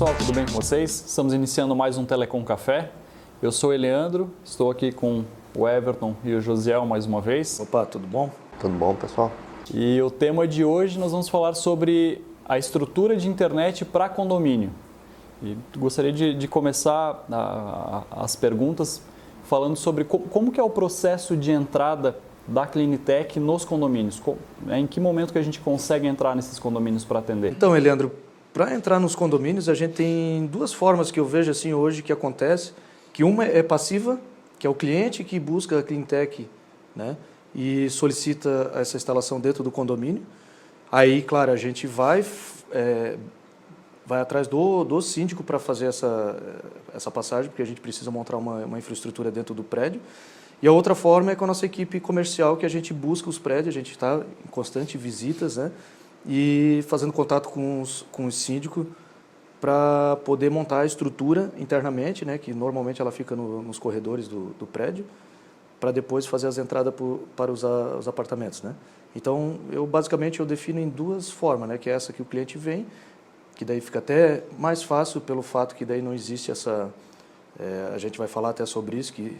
pessoal, tudo bem com vocês? Estamos iniciando mais um Telecom Café. Eu sou o Eleandro, estou aqui com o Everton e o Josiel mais uma vez. Opa, tudo bom? Tudo bom, pessoal? E o tema de hoje nós vamos falar sobre a estrutura de internet para condomínio. E gostaria de, de começar a, a, as perguntas falando sobre co, como que é o processo de entrada da Clinitech nos condomínios. Né, em que momento que a gente consegue entrar nesses condomínios para atender? Então, Eleandro, para entrar nos condomínios a gente tem duas formas que eu vejo assim hoje que acontece, que uma é passiva, que é o cliente que busca a Cleantech, né, e solicita essa instalação dentro do condomínio. Aí, claro, a gente vai é, vai atrás do, do síndico para fazer essa, essa passagem, porque a gente precisa montar uma, uma infraestrutura dentro do prédio. E a outra forma é com a nossa equipe comercial, que a gente busca os prédios, a gente está em constante visitas, né? E fazendo contato com, os, com o síndico para poder montar a estrutura internamente, né? Que normalmente ela fica no, nos corredores do, do prédio, para depois fazer as entradas por, para os, os apartamentos, né? Então, eu basicamente eu defino em duas formas, né? Que é essa que o cliente vem, que daí fica até mais fácil pelo fato que daí não existe essa... É, a gente vai falar até sobre isso, que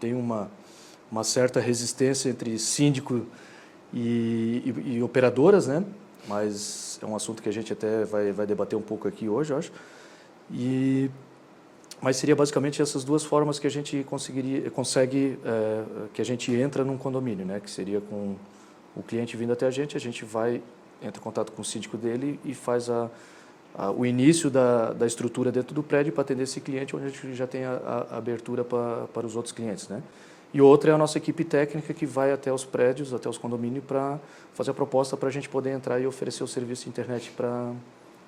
tem uma, uma certa resistência entre síndico e, e, e, operadoras, né? Mas é um assunto que a gente até vai, vai debater um pouco aqui hoje, eu acho. E, mas seria basicamente essas duas formas que a gente conseguiria, consegue, é, que a gente entra num condomínio, né? Que seria com o cliente vindo até a gente, a gente vai, entra em contato com o síndico dele e faz a, a, o início da, da estrutura dentro do prédio para atender esse cliente, onde a gente já tem a, a abertura para, para os outros clientes, né? E outra é a nossa equipe técnica que vai até os prédios, até os condomínios, para fazer a proposta para a gente poder entrar e oferecer o serviço de internet para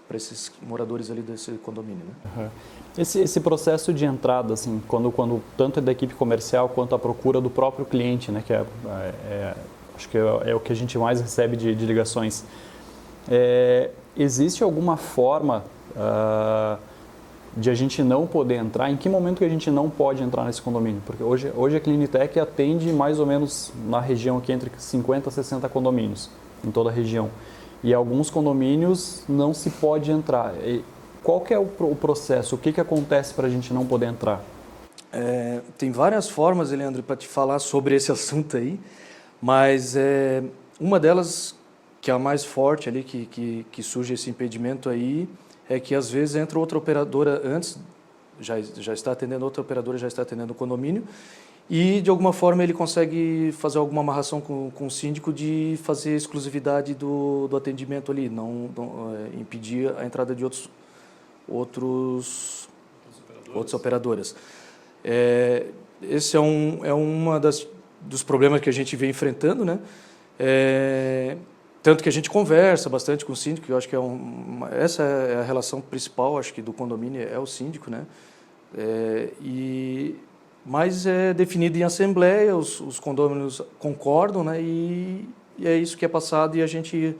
para esses moradores ali desse condomínio. Né? Uhum. Esse, esse processo de entrada, assim, quando, quando tanto é da equipe comercial quanto a procura do próprio cliente, né, que é, é, é acho que é, é, o que a gente mais recebe de, de ligações. É, existe alguma forma uh, de a gente não poder entrar? Em que momento que a gente não pode entrar nesse condomínio? Porque hoje, hoje a Clinitec atende mais ou menos na região aqui entre 50 e 60 condomínios, em toda a região. E alguns condomínios não se pode entrar. E qual que é o, o processo? O que, que acontece para a gente não poder entrar? É, tem várias formas, Leandro, para te falar sobre esse assunto aí. Mas é, uma delas, que é a mais forte ali, que, que, que surge esse impedimento aí, é que às vezes entra outra operadora antes, já, já está atendendo outra operadora, já está atendendo o condomínio, e de alguma forma ele consegue fazer alguma amarração com, com o síndico de fazer exclusividade do, do atendimento ali, não, não é, impedir a entrada de outros outros outras operadoras. É, esse é, um, é uma das dos problemas que a gente vem enfrentando, né? É, tanto que a gente conversa bastante com o síndico, eu acho que é essa é a relação principal, acho que do condomínio é o síndico, né? É, e mas é definido em assembleia, os, os condôminos concordam, né? E, e, é isso que é passado e a gente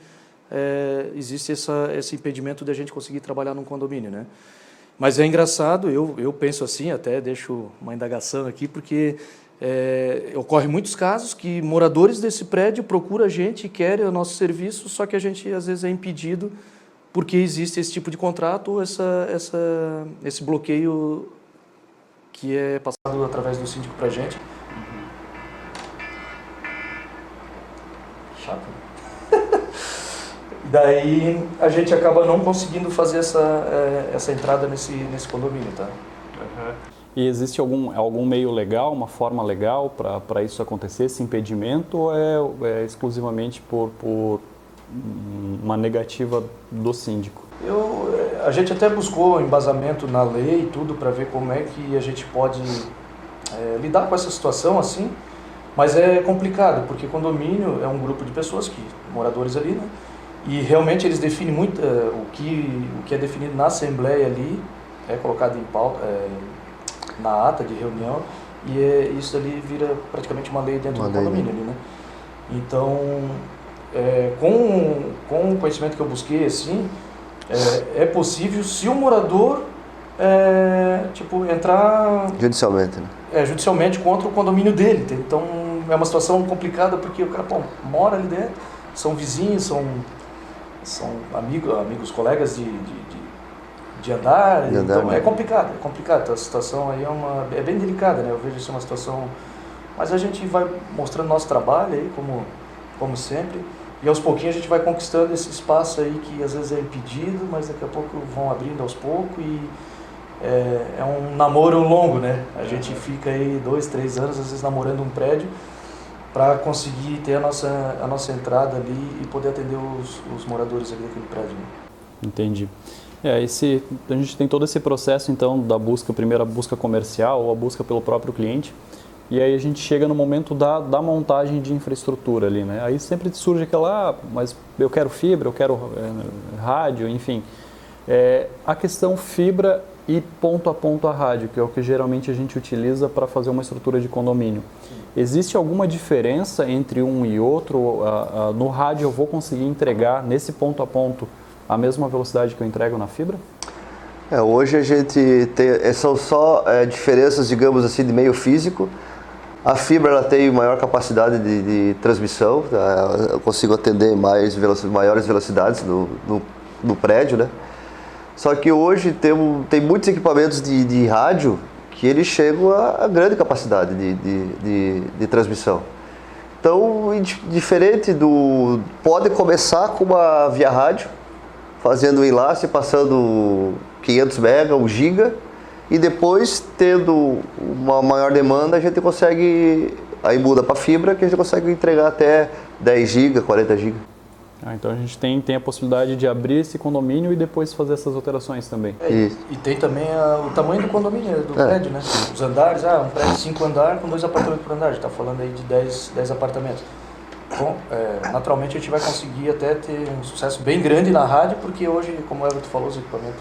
é, existe essa, esse impedimento de a gente conseguir trabalhar num condomínio, né? Mas é engraçado, eu, eu penso assim, até deixo uma indagação aqui, porque é, ocorre muitos casos que moradores desse prédio procuram a gente e querem o nosso serviço, só que a gente às vezes é impedido porque existe esse tipo de contrato ou essa, essa, esse bloqueio que é passado através do síndico para a gente. Chato. Né? Daí a gente acaba não conseguindo fazer essa, é, essa entrada nesse, nesse condomínio, tá? E existe algum, algum meio legal, uma forma legal para isso acontecer, esse impedimento, ou é, é exclusivamente por, por uma negativa do síndico? Eu, a gente até buscou embasamento na lei e tudo para ver como é que a gente pode é, lidar com essa situação assim, mas é complicado, porque condomínio é um grupo de pessoas, que moradores ali, né? E realmente eles definem muito é, o, que, o que é definido na assembleia ali, é colocado em pauta, é, na ata de reunião e é, isso ali vira praticamente uma lei dentro uma do lei, condomínio né? ali, né? Então, é, com, com o conhecimento que eu busquei, assim, é, é possível se o morador, é, tipo, entrar... Judicialmente, né? É, judicialmente contra o condomínio dele. Então, é uma situação complicada porque o cara, bom, mora ali dentro, são vizinhos, são, são amigos, amigos colegas de, de, de de andar, de andar então é complicado, é complicado. Então, a situação aí é, uma, é bem delicada, né? Eu vejo isso uma situação... Mas a gente vai mostrando nosso trabalho aí, como, como sempre, e aos pouquinhos a gente vai conquistando esse espaço aí que às vezes é impedido, mas daqui a pouco vão abrindo aos poucos e é, é um namoro longo, né? A gente fica aí dois, três anos, às vezes namorando um prédio, para conseguir ter a nossa, a nossa entrada ali e poder atender os, os moradores ali daquele prédio. Né? Entendi. É, esse, a gente tem todo esse processo então da busca, primeiro a busca comercial ou a busca pelo próprio cliente, e aí a gente chega no momento da, da montagem de infraestrutura ali, né? Aí sempre surge aquela, ah, mas eu quero fibra, eu quero é, rádio, enfim. É, a questão fibra e ponto a ponto a rádio, que é o que geralmente a gente utiliza para fazer uma estrutura de condomínio. Existe alguma diferença entre um e outro? no rádio eu vou conseguir entregar nesse ponto a ponto a mesma velocidade que eu entrego na fibra? É, hoje a gente tem, é, são só é, diferenças, digamos assim, de meio físico. A fibra ela tem maior capacidade de, de transmissão, tá? eu consigo atender mais maiores velocidades no, no, no prédio, né? Só que hoje tem, tem muitos equipamentos de, de rádio que eles chegam a, a grande capacidade de, de, de, de, transmissão. Então, diferente do. Pode começar com uma via rádio, fazendo um enlace, passando 500 MB, 1 GB, e depois, tendo uma maior demanda, a gente consegue. Aí muda para fibra, que a gente consegue entregar até 10 GB, 40 GB. Ah, então a gente tem, tem a possibilidade de abrir esse condomínio e depois fazer essas alterações também. É, e, tem também a, o tamanho do condomínio, do é. prédio, né? Os andares, ah, um prédio de 5 andares com dois apartamentos por andar, a gente está falando aí de 10, 10 apartamentos. Bom, é, naturalmente a gente vai conseguir até ter um sucesso bem grande na rádio, porque hoje, como o Everton falou, os equipamentos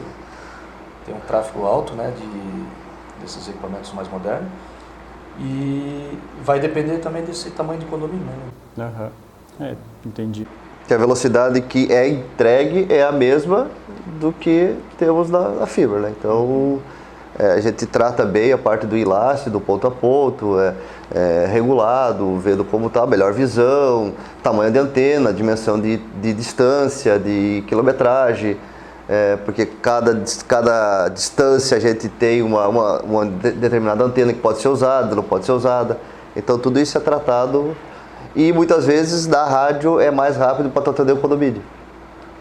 têm um tráfego alto, né, de, desses equipamentos mais modernos. E vai depender também desse tamanho de condomínio, né? Uhum. É, entendi que a velocidade que é entregue é a mesma do que temos na, na fibra. Né? Então, é, a gente trata bem a parte do enlace, do ponto a ponto, é, é regulado, vendo como está melhor visão, tamanho de antena, dimensão de, de distância, de quilometragem, é, porque cada, cada distância a gente tem uma, uma, uma determinada antena que pode ser usada, não pode ser usada. Então, tudo isso é tratado e muitas vezes da rádio é mais rápido para atender o condomínio.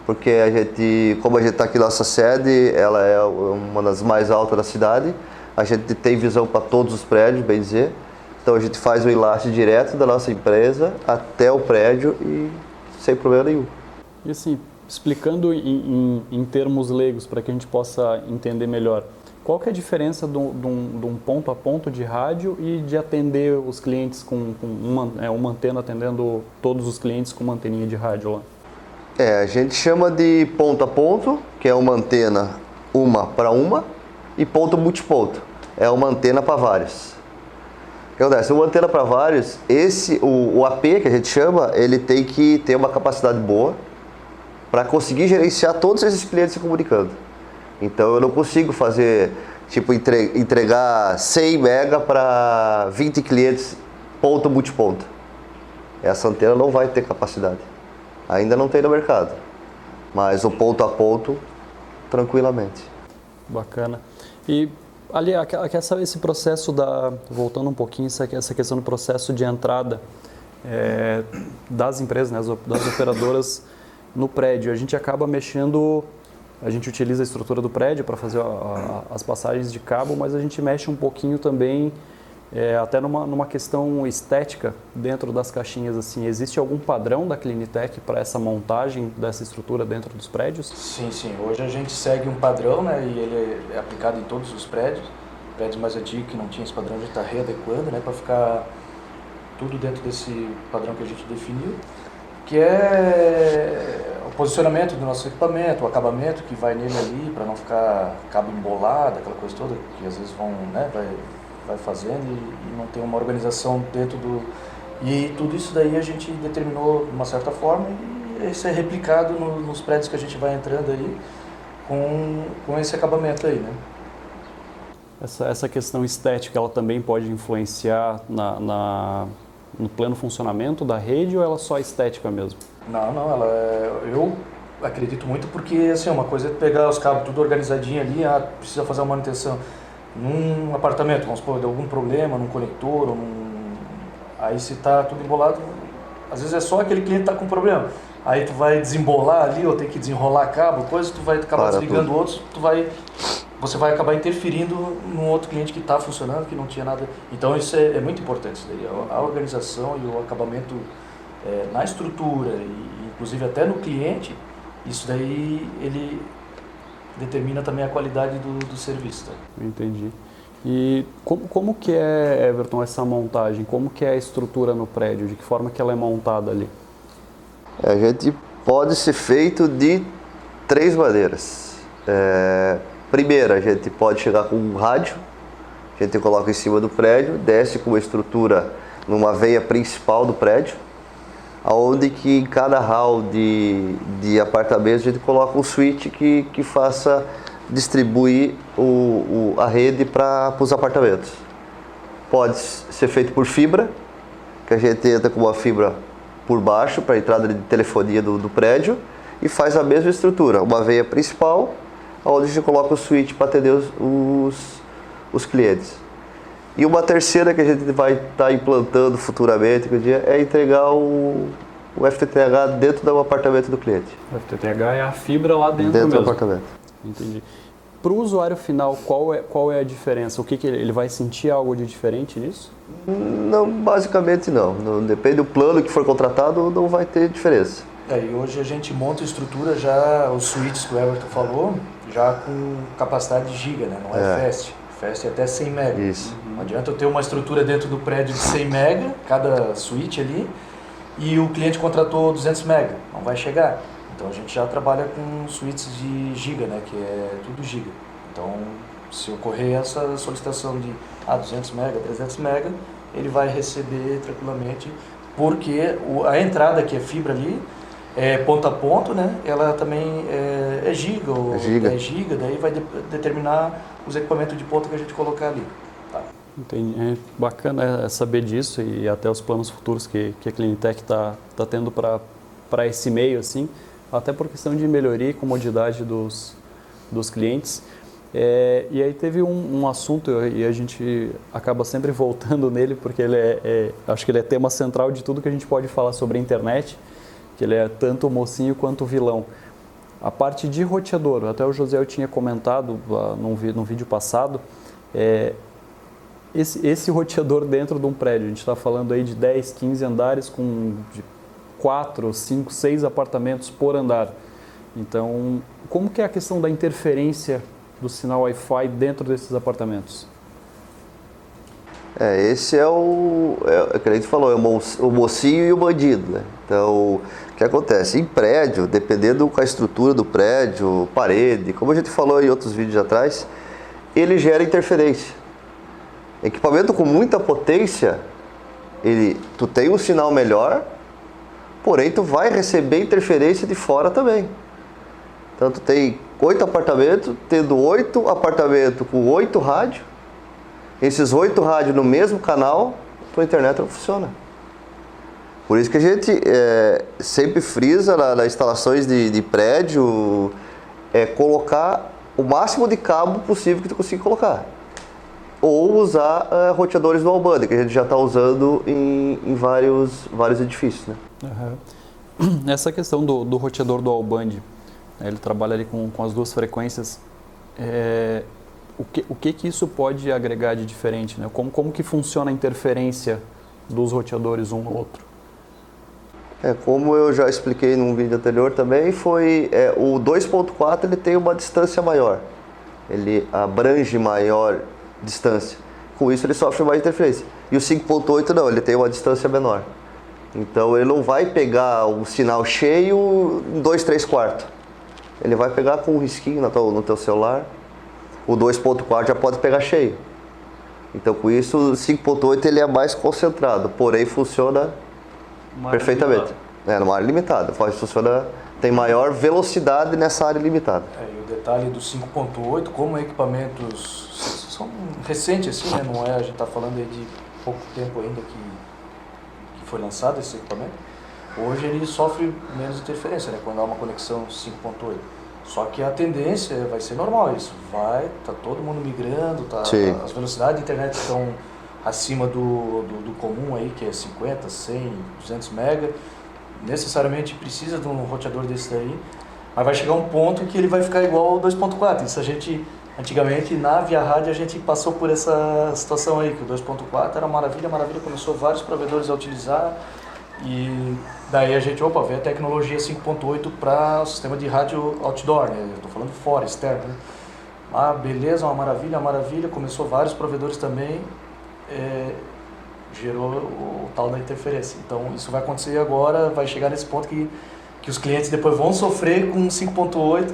Porque a gente, como a gente está aqui nossa sede, ela é uma das mais altas da cidade, a gente tem visão para todos os prédios, bem dizer. Então a gente faz o enlace direto da nossa empresa até o prédio e sem problema nenhum. E assim, explicando em, em, em termos leigos para que a gente possa entender melhor, qual que é a diferença de um, ponto a ponto de rádio e de atender os clientes com, com uma, é, uma antena atendendo todos os clientes com uma anteninha de rádio lá? É, a gente chama de ponto a ponto, que é uma antena uma para uma, e ponto multiponto, é uma antena para vários. Que acontece? Uma antena para vários, esse, o, o AP que a gente chama, ele tem que ter uma capacidade boa para conseguir gerenciar todos esses clientes se comunicando. Então eu não consigo fazer, tipo, entregar 100 mega para 20 clientes ponto multiponto. Essa antena não vai ter capacidade. Ainda não tem no mercado. Mas o ponto a ponto, tranquilamente. Bacana. E ali, esse processo da. Voltando um pouquinho, essa questão do processo de entrada é, das empresas, né, das operadoras no prédio, a gente acaba mexendo a gente utiliza a estrutura do prédio para fazer a, a, as passagens de cabo, mas a gente mexe um pouquinho também é, até numa, numa questão estética dentro das caixinhas. Assim, existe algum padrão da Clinitec para essa montagem dessa estrutura dentro dos prédios? Sim, sim. Hoje a gente segue um padrão, né, e ele é aplicado em todos os prédios. Prédios mais antigos que não tinham esse padrão, a gente está readequando, né, para ficar tudo dentro desse padrão que a gente definiu, que é posicionamento do nosso equipamento, o acabamento que vai nele ali, para não ficar cabo embolado, aquela coisa toda, que às vezes vão, né, vai, vai fazendo e, e não tem uma organização dentro do... E tudo isso daí a gente determinou de uma certa forma e isso é replicado no, nos prédios que a gente vai entrando aí com, com esse acabamento aí, né? Essa, essa questão estética, ela também pode influenciar na, na, no pleno funcionamento da rede ou ela é só estética mesmo? Não, não, ela é, eu acredito muito porque assim, uma coisa é pegar os cabos tudo organizadinho ali, ah, precisa fazer uma manutenção num apartamento, vamos supor, deu algum problema num conector, num... aí se está tudo embolado, às vezes é só aquele cliente que está com problema. Aí tu vai desembolar ali, ou tem que desenrolar cabo, coisa, tu vai acabar Para desligando tudo. outros, tu vai você vai acabar interferindo num outro cliente que está funcionando, que não tinha nada. Então isso é, é muito importante, isso daí. a organização e o acabamento é, na estrutura, e, inclusive até no cliente, isso daí ele determina também a qualidade do, do serviço. Tá? Entendi. E como, como que é, Everton, essa montagem? Como que é a estrutura no prédio? De que forma que ela é montada ali? A gente pode ser feito de três maneiras. É, primeiro, a gente pode chegar com um rádio, a gente coloca em cima do prédio, desce com uma estrutura numa veia principal do prédio, aonde que em cada hall de, de apartamentos a gente coloca um switch que, que faça distribuir o, o a rede para os apartamentos. Pode ser feito por fibra, que a gente entra com uma fibra por baixo para a entrada de telefonia do, do prédio e faz a mesma estrutura, uma veia principal, onde a gente coloca o switch para atender os, os, os clientes. E uma terceira que a gente vai estar tá implantando futuramente, que dia, é entregar o, o FTTH dentro do apartamento do cliente. O FTTH é a fibra lá dentro, dentro mesmo. do apartamento. Entendi. Para o usuário final, qual é, qual é a diferença? O que, que ele, ele vai sentir algo de diferente nisso? Não, basicamente não. não. Depende do plano que for contratado, não vai ter diferença. É, e hoje a gente monta a estrutura já, os suítes que o Everton falou, já com capacidade de giga, né? Não é, é. fast. Fast é até 100 mega. Isso. Não adianta eu ter uma estrutura dentro do prédio de 100 mega, cada suíte ali, e o cliente contratou 200 mega. Não vai chegar. Então a gente já trabalha com suítes de giga, né? Que é tudo giga. Então, se ocorrer essa solicitação de ah, 200 mega, 300 mega, ele vai receber tranquilamente, porque a entrada que é fibra ali, é, ponto a ponto, né? Ela também é, é giga, ou é giga. é giga, daí vai de, determinar os equipamentos de ponta que a gente colocar ali. Tá. Entendi. É bacana é saber disso e até os planos futuros que, que a Clinitech está tá tendo para esse meio, assim, até por questão de melhoria e comodidade dos, dos clientes. É, e aí teve um, um, assunto e a gente acaba sempre voltando nele porque ele é, é, acho que ele é tema central de tudo que a gente pode falar sobre a internet, que ele é tanto o mocinho quanto o vilão. A parte de roteador, até o José eu tinha comentado uh, num, num, vídeo passado, é, esse, esse roteador dentro de um prédio, a gente está falando aí de 10, 15 andares com de 4, 5, 6 apartamentos por andar. Então, como que é a questão da interferência do sinal Wi-Fi dentro desses apartamentos? É, esse é o, é, é que a gente falou, é o mocinho e o bandido, né? Então, o que acontece? Em prédio, dependendo com a estrutura do prédio, parede, como a gente falou em outros vídeos atrás, ele gera interferência. Equipamento com muita potência, ele, tu tem um sinal melhor, porém tu vai receber interferência de fora também. Então tu tem oito apartamentos, tendo oito apartamentos com oito rádios, esses oito rádios no mesmo canal, tua internet não funciona. Por isso que a gente é, sempre frisa nas na instalações de, de prédio é colocar o máximo de cabo possível que tu consiga colocar. Ou usar é, roteadores dual band, que a gente já está usando em, em, vários, vários edifícios. Né? Uhum. Essa questão do, do roteador dual band, né, ele trabalha ali com, com as duas frequências. É, o que, o que, que isso pode agregar de diferente? Né? Como, como que funciona a interferência dos roteadores um no outro? É, como eu já expliquei num vídeo anterior também, foi é, o 2.4 ele tem uma distância maior, ele abrange maior distância. Com isso ele sofre mais interferência. E o 5.8 não, ele tem uma distância menor. Então ele não vai pegar o sinal cheio em 2, 3 quartos. Ele vai pegar com um risquinho no teu, no teu celular. O 2.4 já pode pegar cheio. Então com isso o 5.8 ele é mais concentrado, porém funciona Perfeitamente. É, numa área limitada. Funciona, tem maior velocidade nessa área limitada. É, e o detalhe do 5.8, como equipamentos são recentes assim, né? Não é, a gente está falando de pouco tempo ainda que, que foi lançado esse equipamento. Hoje ele sofre menos interferência, né? Quando há uma conexão 5.8. Só que a tendência vai ser normal isso. Vai, tá todo mundo migrando, tá, Sim. as velocidades de internet estão acima do, do, do comum aí, que é 50, 100, 200 mega. Necessariamente precisa de um roteador desse daí, mas vai chegar um ponto que ele vai ficar igual ao 2.4. Isso a gente, antigamente, na Via Rádio, a gente passou por essa situação aí, que o 2.4 era maravilha, maravilha, começou vários provedores a utilizar, e daí a gente, opa, veio a tecnologia 5.8 para o sistema de rádio outdoor, né? Eu tô falando fora, externo, né? Ah, beleza, uma maravilha, uma maravilha. Começou vários provedores também, é, gerou o tal da interferência. Então isso vai acontecer agora, vai chegar nesse ponto que, que os clientes depois vão sofrer com 5.8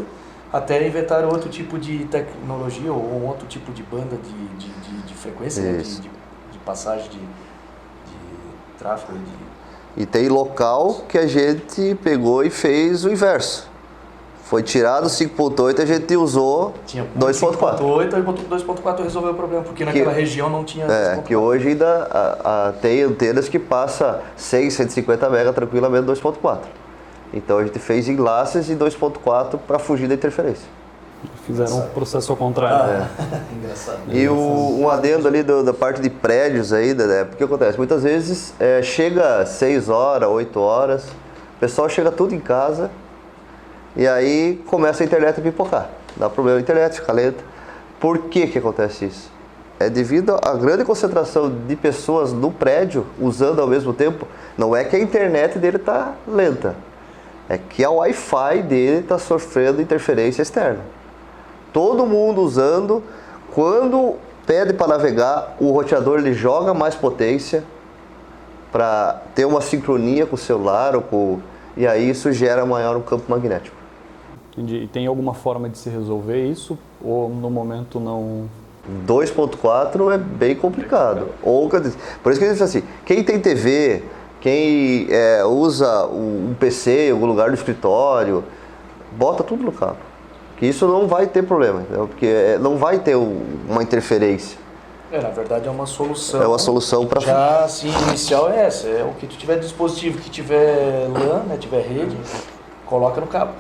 até inventar outro tipo de tecnologia ou outro tipo de banda de, de, de, de frequência, né? de, de, de passagem de, de tráfego. De, E tem local que a gente pegou e fez o inverso. Foi tirado 5.8 e a gente usou tinha 2.4. 5.8 e botou 2.4 resolveu o problema, porque naquela região não tinha É, 2.4. que hoje ainda a, a- tem antenas que passa 100, 150 mega tranquilamente 2.4. Então a gente fez enlaces de 2.4 para fugir da interferência. Fizeram um processo ao contrário. É. Engraçado. E o, um adendo ali do- da parte de prédios ainda, né? Porque acontece, muitas vezes é, chega 6 horas, 8 horas, o pessoal chega tudo em casa e aí começa a internet a pipocar. Dá problema na internet, fica lenta. Por que que acontece isso? É devido à grande concentração de pessoas no prédio usando ao mesmo tempo. Não é que a internet dele está lenta, é que a Wi-Fi dele está sofrendo interferência externa todo mundo usando. Quando pede para navegar, o roteador ele joga mais potência para ter uma sincronia com o celular ou com e aí isso gera maior um campo magnético. Entendi. E tem alguma forma de se resolver isso? Ou no momento não. 2.4 é bem complicado. Ou, por isso que disse assim, quem tem TV, quem é, usa um um PC em algum lugar do escritório, bota tudo no cabo. Que isso não vai ter problema, entendeu? porque é, não vai ter um- uma interferência. É, na verdade é uma solução. É uma solução para Já, assim, inicial é essa. É o que tu tiver dispositivo, que tiver LAN, né, tiver rede, coloca no cabo.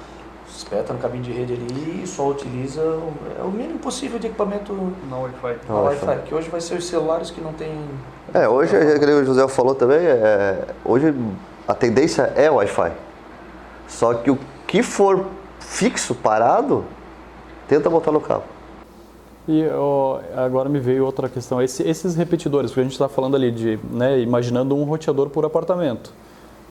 Espeta no cabinho de rede ali e só utiliza o, é o mínimo possível de equipamento Não Wi-Fi. na Wi-Fi, que hoje vai ser os celulares que não tem... É, hoje, é, que o José falou também, é, hoje a tendência é Wi-Fi. Só que o que for fixo, parado, tenta botar no cabo. E ó, agora me veio outra questão. Esse- esses repetidores, porque a gente está falando ali de, né, imaginando um roteador por apartamento.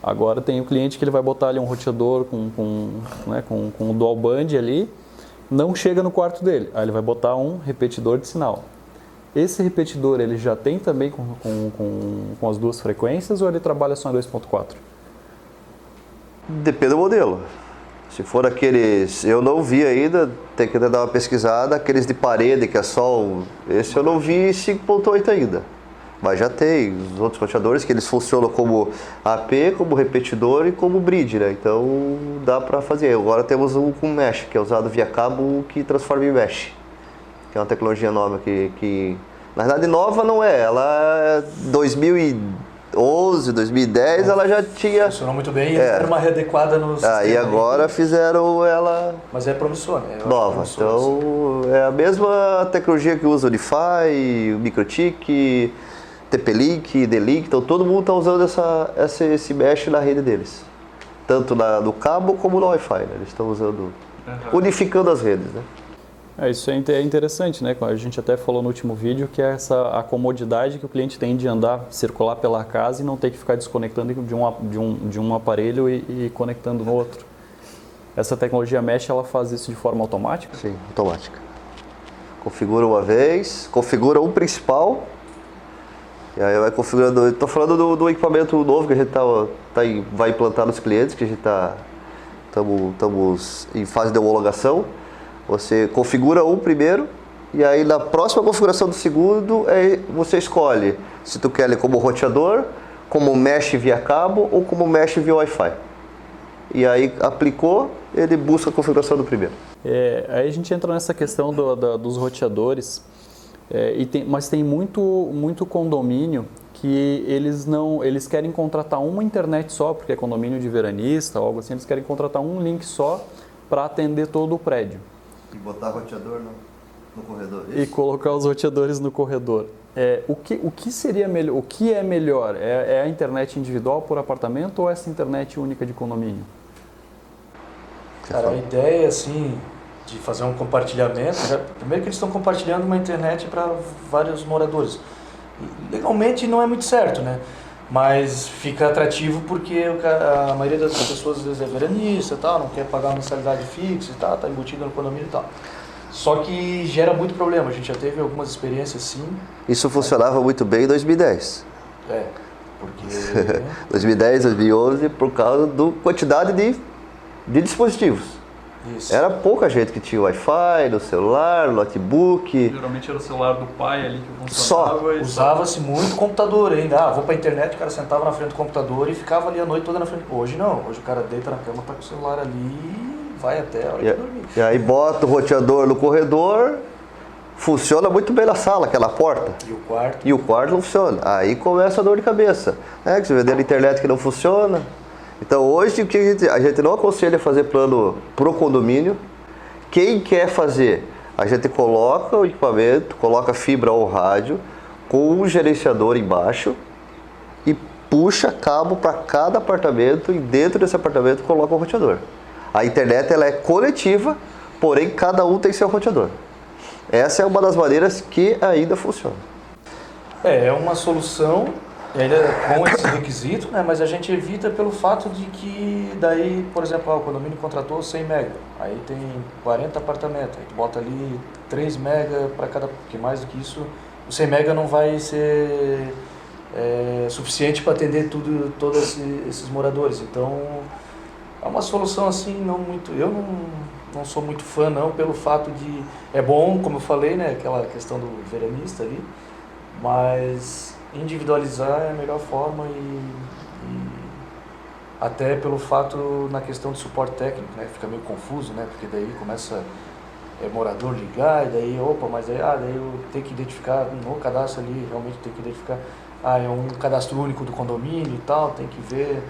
Agora tem o cliente que ele vai botar ali um roteador com, com, né, com, com o dual band ali, não chega no quarto dele. Aí ele vai botar um repetidor de sinal. Esse repetidor ele já tem também com, com, com, com as duas frequências ou ele trabalha só em 2.4? Depende do modelo. Se for aqueles, eu não vi ainda, tem que dar uma pesquisada, aqueles de parede que é o, esse eu não vi 5.8 ainda. Mas já tem os outros roteadores que eles funcionam como AP, como repetidor e como bridge, né? Então dá para fazer. Agora temos um com mesh, que é usado via cabo que transforma em mesh. Que é uma tecnologia nova que, que na verdade nova não é, ela é 2011, 2010, ela já tinha Funcionou muito bem e É. era uma readequada no sistema. Aí agora fizeram ela Mas é promissor, né? Eu acho nova. promissor, assim. Então é a mesma tecnologia que usa o Unify, o MikroTik, TP-Link, D-Link. Então todo mundo está usando essa, essa, esse mesh na rede deles. Tanto na, no cabo como no Wi-Fi. Né? Eles estão usando, unificando as redes. Né? É, isso é é interessante, né? A gente até falou no último vídeo que é essa a comodidade que o cliente tem de andar, circular pela casa e não ter que ficar desconectando de um, de um, de um aparelho e, e conectando no outro. Essa tecnologia Mesh, ela faz isso de forma automática? Sim, automática. Configura uma vez, configura um principal. E aí vai configurando. Estou falando do, do equipamento novo que a gente tá, tá vai implantar nos clientes, que a gente está estamos em fase de homologação. Você configura um primeiro e aí na próxima configuração do segundo é, você escolhe se tu quer ele como roteador, como mesh via cabo ou como mesh via Wi-Fi. E aí aplicou, ele busca a configuração do primeiro. É, aí a gente entra nessa questão do- dos roteadores, é, tem- mas tem muito, muito condomínio que eles não, eles querem contratar uma internet só, porque é condomínio de veranista ou algo assim, eles querem contratar um link só para atender todo o prédio. E botar roteador no, no corredor. E colocar os roteadores no corredor. É, o, que, o que seria melhor? O que é melhor? É, é, a internet individual por apartamento ou essa internet única de condomínio? Cara, a ideia assim de fazer um compartilhamento, já, primeiro que eles estão compartilhando uma internet para vários moradores. Legalmente não é muito certo, né? Mas fica atrativo porque a maioria das pessoas às vezes é veranista, tal, não quer pagar uma mensalidade fixa e tal, tá embutido no condomínio e tal. Só que gera muito problema. A gente já teve algumas experiências sim. Isso funcionava muito bem em 2010. É, porque. 2010, 2011, por causa da quantidade de, de dispositivos. Isso. Era pouca gente que tinha Wi-Fi no celular, no notebook. Geralmente era o celular do pai ali que funcionava. Só. Usava-se muito computador ainda. Ah, vou pra internet, o cara sentava na frente do computador e ficava ali a noite toda na frente. Hoje não. Hoje o cara deita na cama, tá com o celular ali vai até a hora e, de dormir. E aí bota o roteador no corredor, funciona muito bem na sala, aquela porta. E o quarto? E o quarto não funciona. Aí começa a dor de cabeça. É, que você vê na internet que não funciona. Então hoje o que a gente, a gente não aconselha fazer plano pro condomínio. Quem quer fazer, a gente coloca o equipamento, coloca fibra ou rádio com um gerenciador embaixo e puxa cabo para cada apartamento e dentro desse apartamento coloca o roteador. A internet ela é coletiva, porém cada um tem seu roteador. Essa é uma das maneiras que ainda funciona. É, é uma solução ainda com esse requisito, né, mas a gente evita pelo fato de que daí, por exemplo, ah, o condomínio contratou 100 mega, aí tem 40 apartamentos, aí tu bota ali 3 mega para cada, porque mais do que isso, o 100 mega não vai ser é, suficiente para atender tudo, todos esses moradores. Então, é uma solução assim, não muito. Eu não, não sou muito fã, não, pelo fato de. É bom, como eu falei, né? Aquela questão do veranista ali, mas individualizar é a melhor forma e, e até pelo fato na questão do suporte técnico, né? Fica meio confuso, né? Porque daí começa é, morador ligar, e daí, opa, mas aí, ah, daí eu tenho que identificar no cadastro ali, realmente tem que identificar, ah, é um cadastro único do condomínio e tal, tem que ver.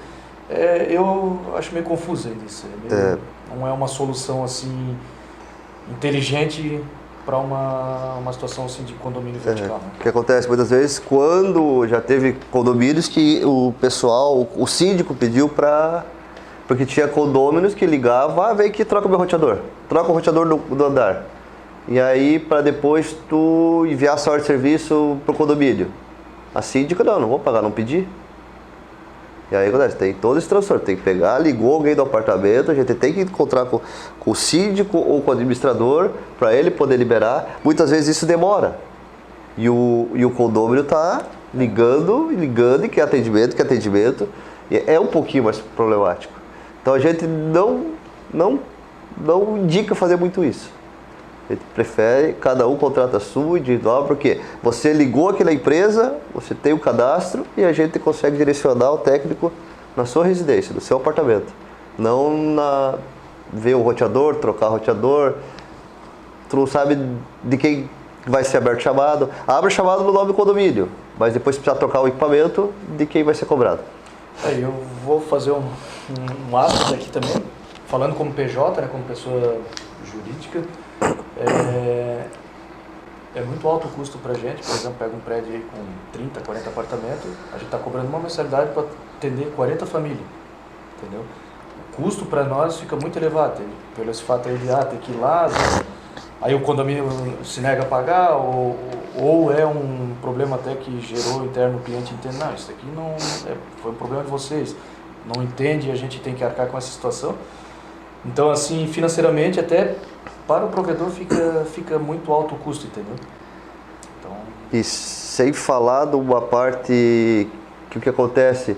É, eu acho meio confuso ainda isso. É meio, é. Não é uma solução assim inteligente para uma, uma situação assim de condomínio é, vertical. Né? O que acontece muitas vezes quando já teve condomínios que o pessoal, o síndico pediu para porque tinha condôminos que ligava, ah, vem aqui troca meu roteador, troca o roteador do, do andar. E aí para depois tu enviar a sorte de serviço pro condomínio. A síndica não, não vou pagar, não pedir. E aí acontece, tem todo esse transtorno, tem que pegar, ligou alguém do apartamento, a gente tem que encontrar com, com o síndico ou com o administrador para ele poder liberar. Muitas vezes isso demora. E o, e o condomínio está ligando, ligando, e quer atendimento, quer atendimento. É um pouquinho mais problemático. Então a gente não, não, não indica fazer muito isso. A gente prefere, cada um contrata a sua, individual, porque você ligou aquela empresa, você tem o cadastro e a gente consegue direcionar o técnico na sua residência, no seu apartamento. Não na ver o roteador, trocar roteador. Tu não sabe de quem vai ser aberto chamado. Abre chamado no nome do condomínio, mas depois precisa trocar o equipamento de quem vai ser cobrado. É, eu vou fazer um, um, um aqui também, falando como PJ, né, como pessoa jurídica. É, é muito alto o custo para a gente, por exemplo, pega um prédio com 30, 40 apartamentos, a gente está cobrando uma mensalidade para atender 40 famílias, entendeu? O custo para nós fica muito elevado, pelo esse fato aí de ah, ter que ir lá, aí o condomínio se nega a pagar, ou, ou é um problema até que gerou interno o cliente entende, não, isso aqui não é, foi um problema de vocês, não entende e a gente tem que arcar com essa situação. Então, assim, financeiramente até para o provedor fica, fica muito alto o custo, entendeu? Então... E sem falar de uma parte que o que acontece,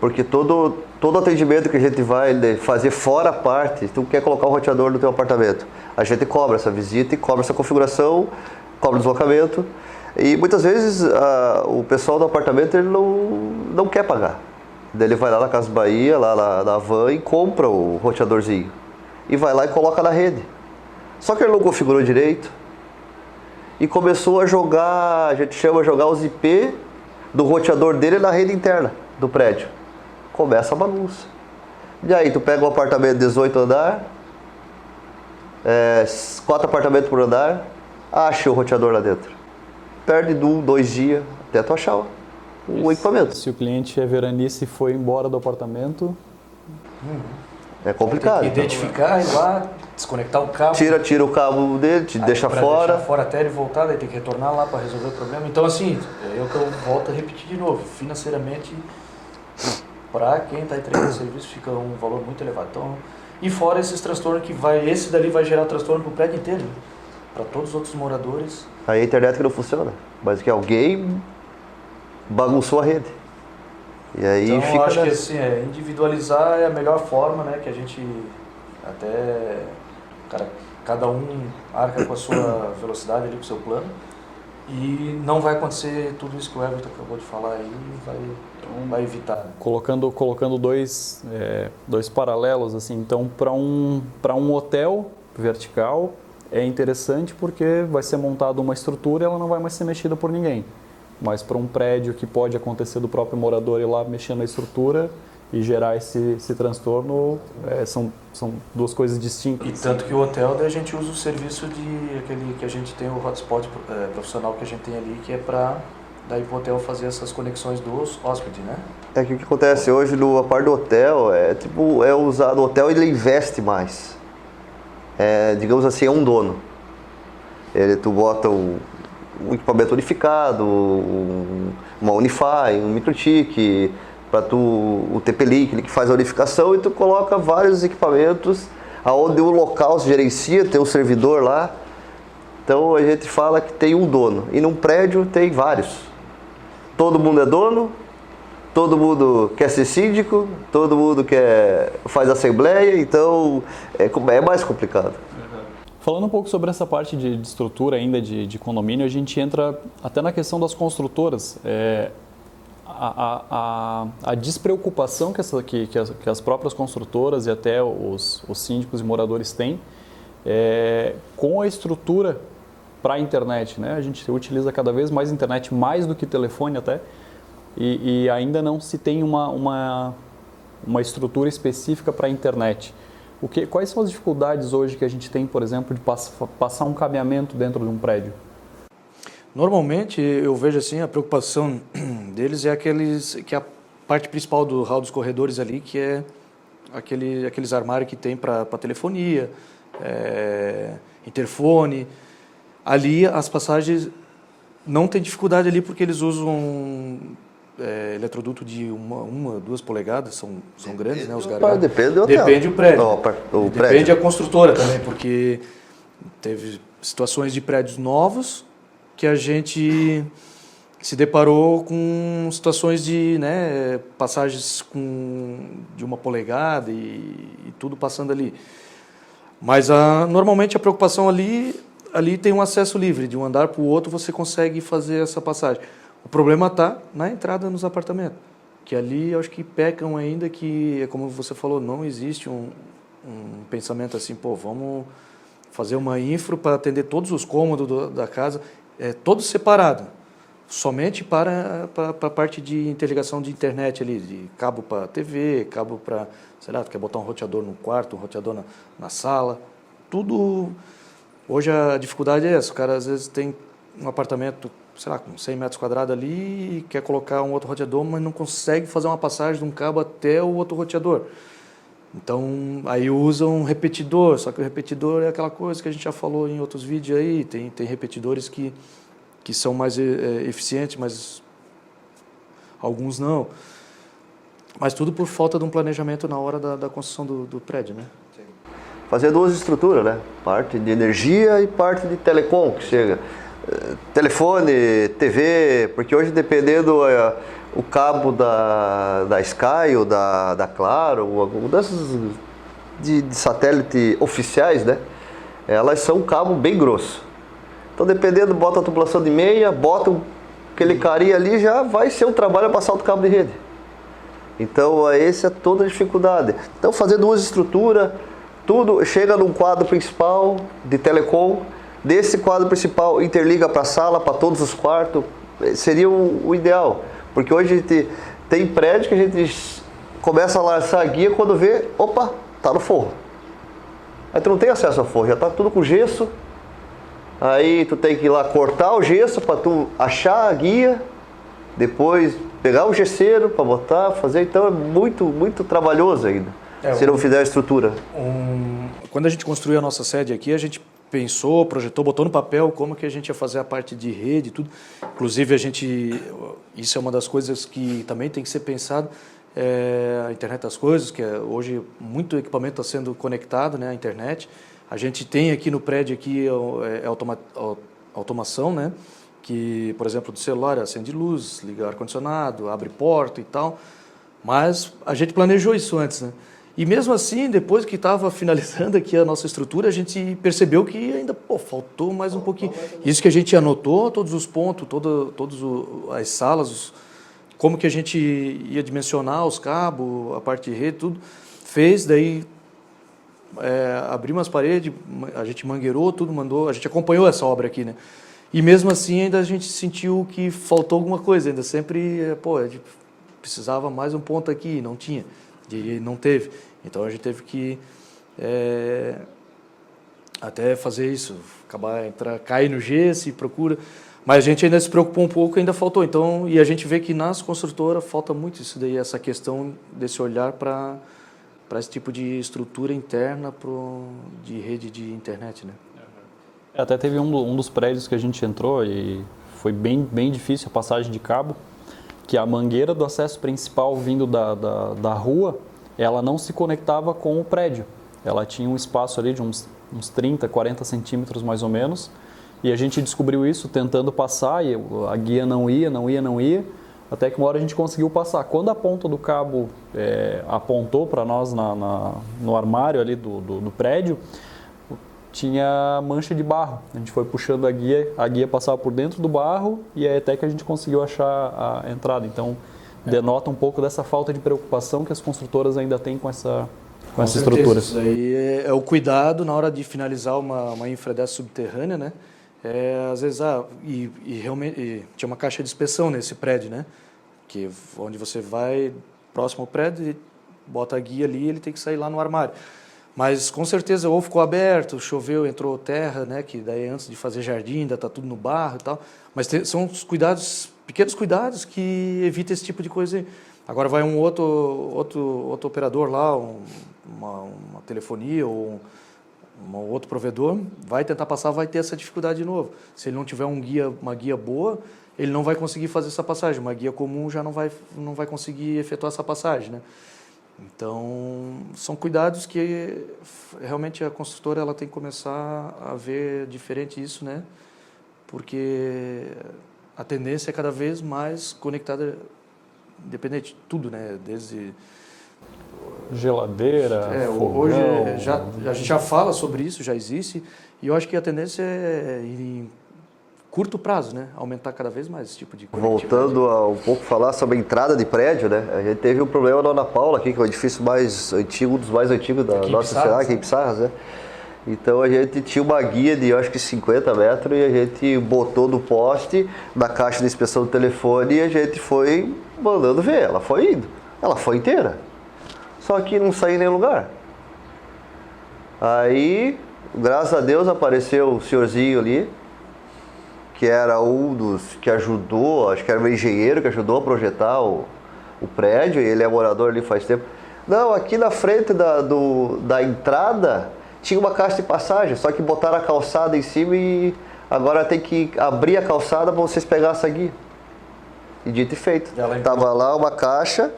porque todo, todo atendimento que a gente vai fazer fora a parte, tu quer colocar o roteador no teu apartamento, a gente cobra essa visita e cobra essa configuração, cobra o deslocamento, e muitas vezes a, o pessoal do apartamento ele não, não quer pagar. Daí ele vai lá na Casa Bahia, lá na, na van e compra o roteadorzinho. E vai lá e coloca na rede. Só que ele não configurou direito e começou a jogar, a gente chama de jogar os IP do roteador dele na rede interna do prédio. Começa a bagunça. E aí, tu pega um apartamento de 18 andar, é, quatro apartamentos por andar, acha o roteador lá dentro. Perde um, dois dias até tu achar o equipamento. Se o cliente é veranice e foi embora do apartamento, É complicado. Tem que identificar, ir lá, desconectar o cabo. Tira, tira o cabo dele, te deixa fora. Deixar fora até ele voltar, daí tem que retornar lá para resolver o problema. Então, assim, é o que eu volto a repetir de novo. Financeiramente, para quem está entregando serviço, fica um valor muito elevado. Então, e fora esses transtornos que vai, esse dali vai gerar transtorno para o prédio inteiro, para todos os outros moradores. Aí a internet que não funciona. Mas que alguém bagunçou a rede. E aí então, fica. eu acho que assim, é, individualizar é a melhor forma, né? Que a gente até. Cara, cada um arca com a sua velocidade ali, com o seu plano. E não vai acontecer tudo isso que o Everton acabou de falar aí, vai, vai evitar. colocando, colocando dois, é, dois paralelos, assim, então para um, para um hotel vertical é interessante porque vai ser montada uma estrutura e ela não vai mais ser mexida por ninguém. Mas para um prédio que pode acontecer do próprio morador ir lá mexendo na estrutura e gerar esse, esse transtorno, é, são, são duas coisas distintas. E tanto que o hotel, daí a gente usa o serviço de aquele que a gente tem, o hotspot eh, profissional que a gente tem ali, que é para daí pro hotel fazer essas conexões dos hóspedes, né? É que o que acontece hoje no a parte do hotel é tipo, é usado, o hotel ele investe mais. É, digamos assim, é um dono. Ele, tu bota um, um equipamento unificado, um, uma Unify, um microtik, para tu o TP-Link que faz a unificação e tu coloca vários equipamentos aonde o local se gerencia, tem um servidor lá. Então a gente fala que tem um dono e num prédio tem vários. Todo mundo é dono, todo mundo quer ser síndico, todo mundo quer faz assembleia, então é, é mais complicado. Falando um pouco sobre essa parte de, de estrutura ainda de, de condomínio, a gente entra até na questão das construtoras. É, a, a, a, despreocupação que, essa, que, que, as, que as próprias construtoras e até os, os síndicos e moradores têm é, com a estrutura para a internet. Né? A gente utiliza cada vez mais internet, mais do que telefone até, e, e ainda não se tem uma, uma, uma estrutura específica para a internet. O que, quais são as dificuldades hoje que a gente tem, por exemplo, de pass, passar um cabeamento dentro de um prédio? Normalmente eu vejo assim a preocupação deles é aqueles que é a parte principal do hall dos corredores ali que é aquele aqueles armários que tem para telefonia, é, interfone. Ali as passagens não tem dificuldade ali porque eles usam é, eletroduto de uma, uma, duas polegadas, são, são grandes, né, os garagem. Depende do hotel. Depende do prédio. O Depende prédio. a construtora também, porque teve situações de prédios novos que a gente se deparou com situações de né, passagens com, de uma polegada e, e tudo passando ali. Mas a, normalmente a preocupação ali, ali tem um acesso livre, de um andar para o outro você consegue fazer essa passagem. O problema está na entrada nos apartamentos, que ali acho que pecam ainda que, é como você falou, não existe um, um pensamento assim, pô, vamos fazer uma infra para atender todos os cômodos do- da casa, é todo separado, somente para, para, a parte de interligação de internet ali, de cabo para TV, cabo para, sei lá, quer botar um roteador no quarto, um roteador na, na sala, tudo... Hoje a dificuldade é essa, o cara às vezes tem um apartamento, sei lá, com 100 metros quadrados ali e quer colocar um outro roteador, mas não consegue fazer uma passagem de um cabo até o outro roteador. Então, aí usa um repetidor, só que o repetidor é aquela coisa que a gente já falou em outros vídeos aí, tem, tem repetidores que, que são mais eh, eficientes, mas alguns não. Mas tudo por falta de um planejamento na hora da, da construção do, do prédio, né? fazer duas estruturas, né? Parte de energia e parte de telecom que chega. Telefone, TV, porque hoje dependendo eh, o cabo da, da Sky ou da, da Claro, ou algum dessas de, de satélite oficiais, né? Elas são um cabo bem grosso. Então dependendo, bota a tubulação de meia, bota aquele carinha ali, já vai ser um trabalho passar outro cabo de rede. Então, essa é toda a dificuldade. Então, fazer duas estruturas, tudo chega num quadro principal de telecom, desse quadro principal interliga para a sala, para todos os quartos, seria o, o ideal. Porque hoje a gente tem prédio que a gente começa a lançar a guia quando vê, opa, tá no forro. Aí tu não tem acesso ao forro, já tá tudo com gesso. Aí tu tem que ir lá cortar o gesso para tu achar a guia, depois pegar o gesseiro para botar, fazer. Então é muito, muito trabalhoso ainda. É, se um, não fizer a estrutura. Um, quando a gente construiu a nossa sede aqui, a gente pensou, projetou, botou no papel como que a gente ia fazer a parte de rede, tudo. Inclusive a gente, isso é uma das coisas que também tem que ser pensado, é a internet das coisas, que é, hoje muito equipamento está sendo conectado, né, à internet. A gente tem aqui no prédio aqui é, é automa, automação, né, que por exemplo do celular acende luz, liga ar condicionado, abre porta e tal. Mas a gente planejou isso antes, né? E mesmo assim, depois que estava finalizando aqui a nossa estrutura, a gente percebeu que ainda pô, faltou mais um pouquinho. Isso que a gente anotou, todos os pontos, todas as salas, os, como que a gente ia dimensionar os cabos, a parte de rede, tudo. Fez, daí é, abrimos as paredes, a gente mangueirou tudo, mandou, a gente acompanhou essa obra aqui, né? E mesmo assim ainda a gente sentiu que faltou alguma coisa, ainda sempre, pô, a gente precisava mais um ponto aqui, não tinha e não teve. Então a gente teve que é, até fazer isso, acabar entrar, cair no gesso e procura. Mas a gente ainda se preocupou um pouco, ainda faltou. Então, e a gente vê que nas construtoras falta muito isso daí, essa questão desse olhar para para esse tipo de estrutura interna pro, de rede de internet, né? É, até teve um, um dos prédios que a gente entrou e foi bem bem difícil a passagem de cabo que a mangueira do acesso principal vindo da, da, da rua, ela não se conectava com o prédio. Ela tinha um espaço ali de uns, uns 30, 40 centímetros mais ou menos. E a gente descobriu isso tentando passar e a guia não ia, não ia, não ia. Até que uma hora a gente conseguiu passar. Quando a ponta do cabo é, apontou para nós na, na, no armário ali do, do, do prédio, tinha mancha de barro. A gente foi puxando a guia, a guia passava por dentro do barro e até que a gente conseguiu achar a entrada. Então, é. denota um pouco dessa falta de preocupação que as construtoras ainda têm com essa com, com essa estrutura. Isso aí é, é, o cuidado na hora de finalizar uma, uma infra dessa subterrânea, né? É, às vezes, ah, e, e realmente e tinha uma caixa de inspeção nesse prédio, né? Que onde você vai próximo ao prédio, bota a guia ali, ele tem que sair lá no armário. Mas com certeza ou ficou aberto, choveu, entrou terra, né? Que daí antes de fazer jardim ainda está tudo no barro e tal. Mas tem, são os cuidados, pequenos cuidados que evitam esse tipo de coisa. Aí. Agora vai um outro, outro, outro operador lá, um, uma, uma, telefonia ou um, um, outro provedor, vai tentar passar, vai ter essa dificuldade de novo. Se ele não tiver um guia, uma guia boa, ele não vai conseguir fazer essa passagem. Uma guia comum já não vai, não vai conseguir efetuar essa passagem, né? Então, são cuidados que realmente a construtora ela tem que começar a ver diferente isso, né? Porque a tendência é cada vez mais conectada, independente de tudo, né? Desde geladeira, é, fogão, hoje já a gente já fala sobre isso, já existe, e eu acho que a tendência é ir curto prazo, né? Aumentar cada vez mais esse tipo de Voltando a um pouco falar sobre a entrada de prédio, né? A gente teve um problema na Ana Paula aqui, que é o edifício mais antigo, um dos mais antigos da aqui nossa cidade, aqui em Pissarras, né? Então a gente tinha uma guia de acho que 50 metros e a gente botou no poste, na caixa de inspeção do telefone e a gente foi mandando ver. Ela foi indo. Ela foi inteira. Só que não saía em nenhum lugar. Aí, graças a Deus, apareceu o senhorzinho ali, que era um dos que ajudou, acho que era um engenheiro que ajudou a projetar o, o prédio, e ele é morador ali faz tempo. Não, aqui na frente da, do, da entrada tinha uma caixa de passagem, só que botaram a calçada em cima e agora tem que abrir a calçada para vocês pegar essa guia. E dito e feito. Tava lá uma caixa,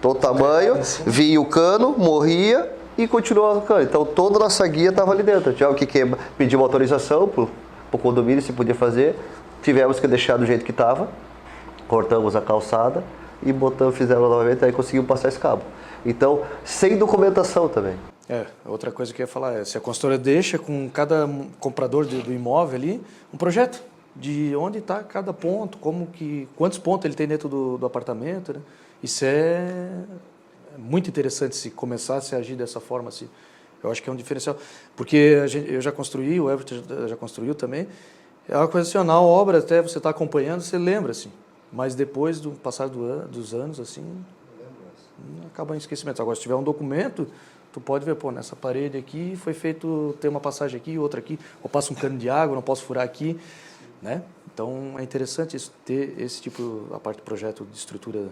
todo tamanho, vinha o cano, morria e continuava o cano. Então toda a nossa guia estava ali dentro. Tinha o que, que pedir uma autorização para o condomínio se podia fazer. Tivemos que deixar do jeito que estava, cortamos a calçada e botamos, fizemos novamente, aí conseguimos passar esse cabo. Então, sem documentação também. É, outra coisa que eu ia falar é, se a consultora deixa com cada comprador do, do imóvel ali um projeto de onde está cada ponto, como que, quantos pontos ele tem dentro do, do apartamento, né? Isso é muito interessante se começasse a agir dessa forma, assim. Eu acho que é um diferencial. Porque gente, eu já construí, o Everton já construiu também. É uma coisa assim, na obra até você está acompanhando, você lembra, assim. mas depois do passar do an, dos anos, assim, acaba em esquecimento. Agora, se tiver um documento, tu pode ver, pô, nessa parede aqui foi feito, tem uma passagem aqui, outra aqui, ou passa um cano de água, não posso furar aqui, né? Então, é interessante isso, ter esse tipo, a parte do projeto de estrutura.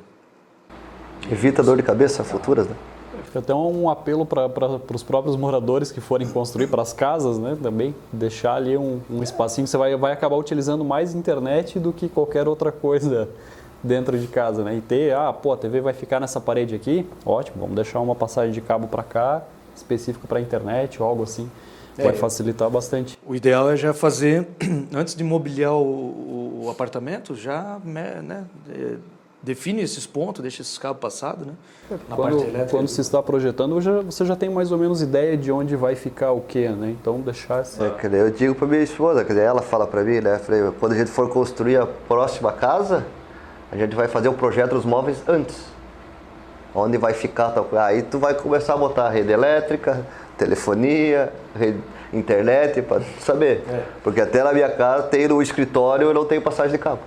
Evita dor de cabeça futuras, né? Fica até um apelo para os próprios moradores que forem construir, para as casas, né? Também deixar ali um, um espacinho. Você vai, vai acabar utilizando mais internet do que qualquer outra coisa dentro de casa, né? E ter, ah, pô, a TV vai ficar nessa parede aqui, ótimo, vamos deixar uma passagem de cabo para cá, específica para a internet ou algo assim. Vai é, facilitar bastante. O ideal é já fazer, antes de mobiliar o, o apartamento, já né, define esses pontos, deixa esses cabos passados, né? Na quando, parte elétrica. Quando se está projetando, já, você já tem mais ou menos ideia de onde vai ficar o quê, né? Então deixar essa... É, eu digo para minha esposa, quer dizer, ela fala para mim, né? Falei, quando a gente for construir a próxima casa, a gente vai fazer o projeto dos móveis antes. Onde vai ficar tal Aí tu vai começar a botar a rede elétrica, telefonia, rede, internet, para saber. É. Porque até na minha casa tem no escritório eu não tenho passagem de cabo.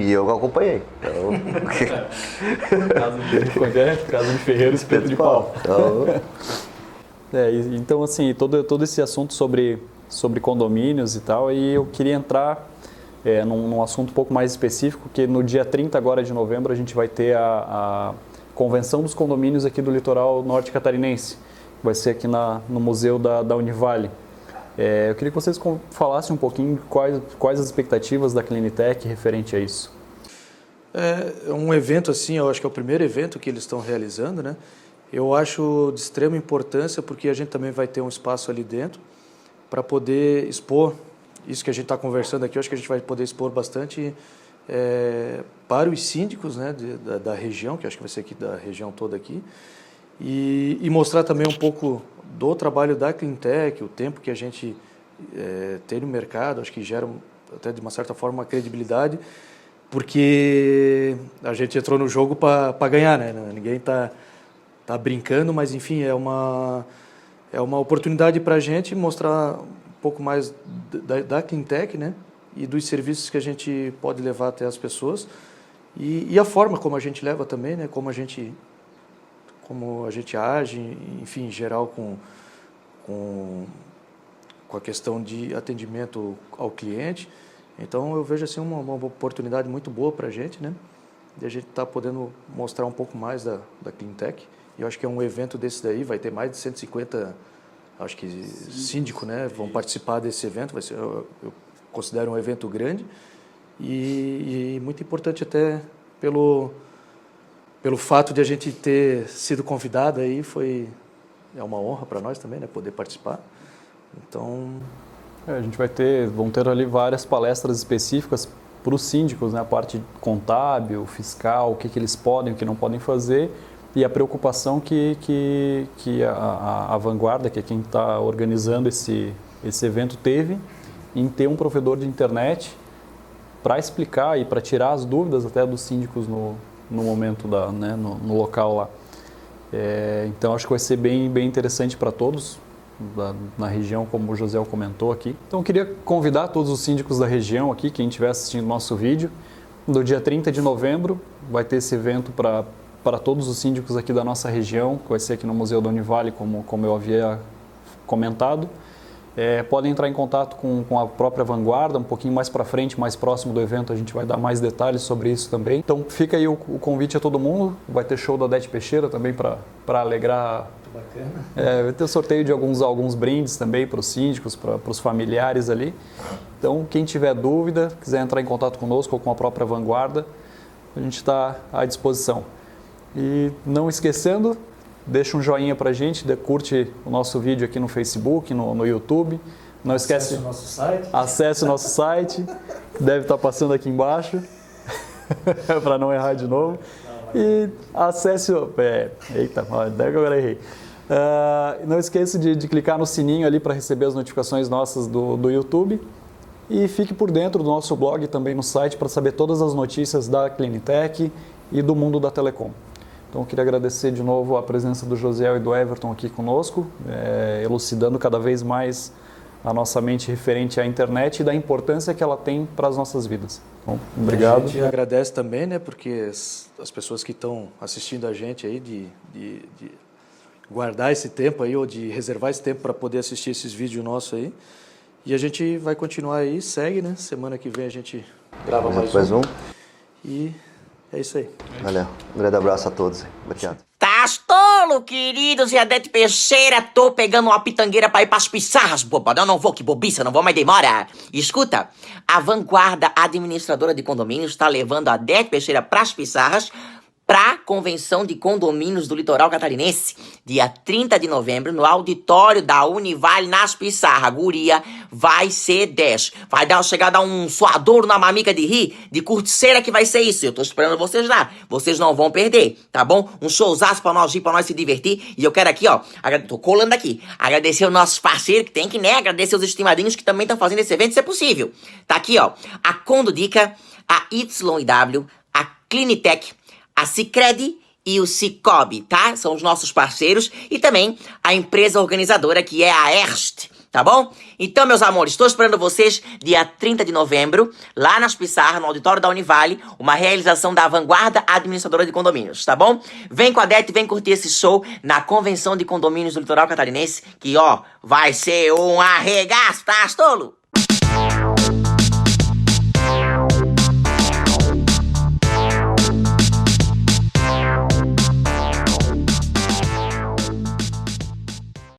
E eu acompanhei. Então... caso de caso de ferreiro, espeto de pau. Então... É, então, assim, todo, todo esse assunto sobre, sobre condomínios e tal, e eu queria entrar é, num, num, assunto um pouco mais específico, que no dia 30 agora de novembro a gente vai ter a, a convenção dos condomínios aqui do litoral norte catarinense. Vai ser aqui na, no museu da, da Univale. É, eu queria que vocês falassem um pouquinho quais, quais as expectativas da Clinitec referente a isso. É um evento assim, eu acho que é o primeiro evento que eles estão realizando, né? Eu acho de extrema importância porque a gente também vai ter um espaço ali dentro para poder expor isso que a gente está conversando aqui. Eu acho que a gente vai poder expor bastante é, para os síndicos, né, de, da, da, região, que acho que vai ser aqui da região toda aqui, e, e mostrar também um pouco do trabalho da Cleantech, o tempo que a gente é, tem no mercado, acho que gera até de uma certa forma uma credibilidade, porque a gente entrou no jogo para ganhar, né? Ninguém está tá brincando, mas enfim, é uma, é uma oportunidade para a gente mostrar um pouco mais da, da Cleantech, né? E dos serviços que a gente pode levar até as pessoas. E, e, a forma como a gente leva também, né? Como a gente como a gente age, enfim, em geral com, com, com a questão de atendimento ao cliente. Então eu vejo assim uma, uma oportunidade muito boa para a gente, né? De a gente estar tá podendo mostrar um pouco mais da, da Cleantech. E eu acho que é um evento desse daí, vai ter mais de 150, acho que síndico, né? Vão participar desse evento, vai ser, eu, eu considero um evento grande e, e muito importante até pelo pelo fato de a gente ter sido convidado aí, foi é uma honra para nós também, né, poder participar. Então, é, a gente vai ter, vão ter ali várias palestras específicas para os síndicos, né, a parte contábil, fiscal, o que, que eles podem, o que não podem fazer e a preocupação que, que, que a, a, a Vanguarda, que é quem está organizando esse, esse evento, teve em ter um provedor de internet para explicar e para tirar as dúvidas até dos síndicos no, no momento da, né, no, no local lá. É, então acho que vai ser bem, bem interessante para todos da, na região, como o José comentou aqui. Então queria convidar todos os síndicos da região aqui, quem estiver assistindo nosso vídeo, no dia 30 de novembro vai ter esse evento para para todos os síndicos aqui da nossa região, que vai ser aqui no Museu do Univale, como, como eu havia comentado. É, podem entrar em contato com, com a própria Vanguarda, um pouquinho mais para frente, mais próximo do evento, a gente vai dar mais detalhes sobre isso também. Então fica aí o, o convite a todo mundo, vai ter show da Odete Peixeira também para alegrar. Bacana. É, vai ter sorteio de alguns, alguns brindes também para os síndicos, para os familiares ali. Então quem tiver dúvida, quiser entrar em contato conosco ou com a própria Vanguarda, a gente está à disposição. E não esquecendo, deixa um joinha para a gente, curte o nosso vídeo aqui no Facebook, no, no YouTube. Não esquece. Acesse o nosso site. Acesse o nosso site. Deve estar tá passando aqui embaixo. para não errar de novo. E acesse. É, eita, que agora errei. Uh, não esqueça de, de, clicar no sininho ali para receber as notificações nossas do, do YouTube. E fique por dentro do nosso blog também no site para saber todas as notícias da Clinitech e do mundo da telecom. Então, eu queria agradecer de novo a presença do José e do Everton aqui conosco, é, elucidando cada vez mais a nossa mente referente à internet e da importância que ela tem para as nossas vidas. Bom, obrigado. A gente agradece também, né, porque as, as pessoas que estão assistindo a gente aí de, de, de, guardar esse tempo aí ou de reservar esse tempo para poder assistir esses vídeos nossos aí. E a gente vai continuar aí, segue, né? Semana que vem a gente grava mais, mais um. um. E é isso aí. Valeu. Um grande abraço a todos. Obrigado. Tá tolo, queridos e Adete Peixeira, tô pegando uma pitangueira pra ir pras pissarras, boba. Não, não vou, que bobiça, não vou, mas demora. Escuta, a Vanguarda Administradora de Condomínios tá levando a Adete Peixeira pras pissarras para a Convenção de Condomínios do Litoral Catarinense, dia 30 de novembro, no auditório da Univale nas Pissarra. Guria, vai ser 10. Vai dar, chegar a dar um suador na mamica de rir, de curticeira que vai ser isso. Eu tô esperando vocês lá. Vocês não vão perder, tá bom? Um showzaço pra nós ir, pra nós se divertir. E eu quero aqui, ó, tô colando aqui, agradecer os nossos parceiros, que tem que, né, agradecer os estimadinhos que também estão fazendo esse evento, se é possível. Tá aqui, ó, a Condo Dica, a YW, a Clinitech, a Cicred e o Cicobi, tá? São os nossos parceiros e também a empresa organizadora que é a Erst, tá bom? Então, meus amores, estou esperando vocês dia 30 de novembro, lá nas Pissarras, no auditório da Univale, uma realização da Vanguarda Administradora de Condomínios, tá bom? Vem com a DET, vem curtir esse show na Convenção de Condomínios do Litoral Catarinense, que, ó, vai ser um arregaço, tá, Astolo?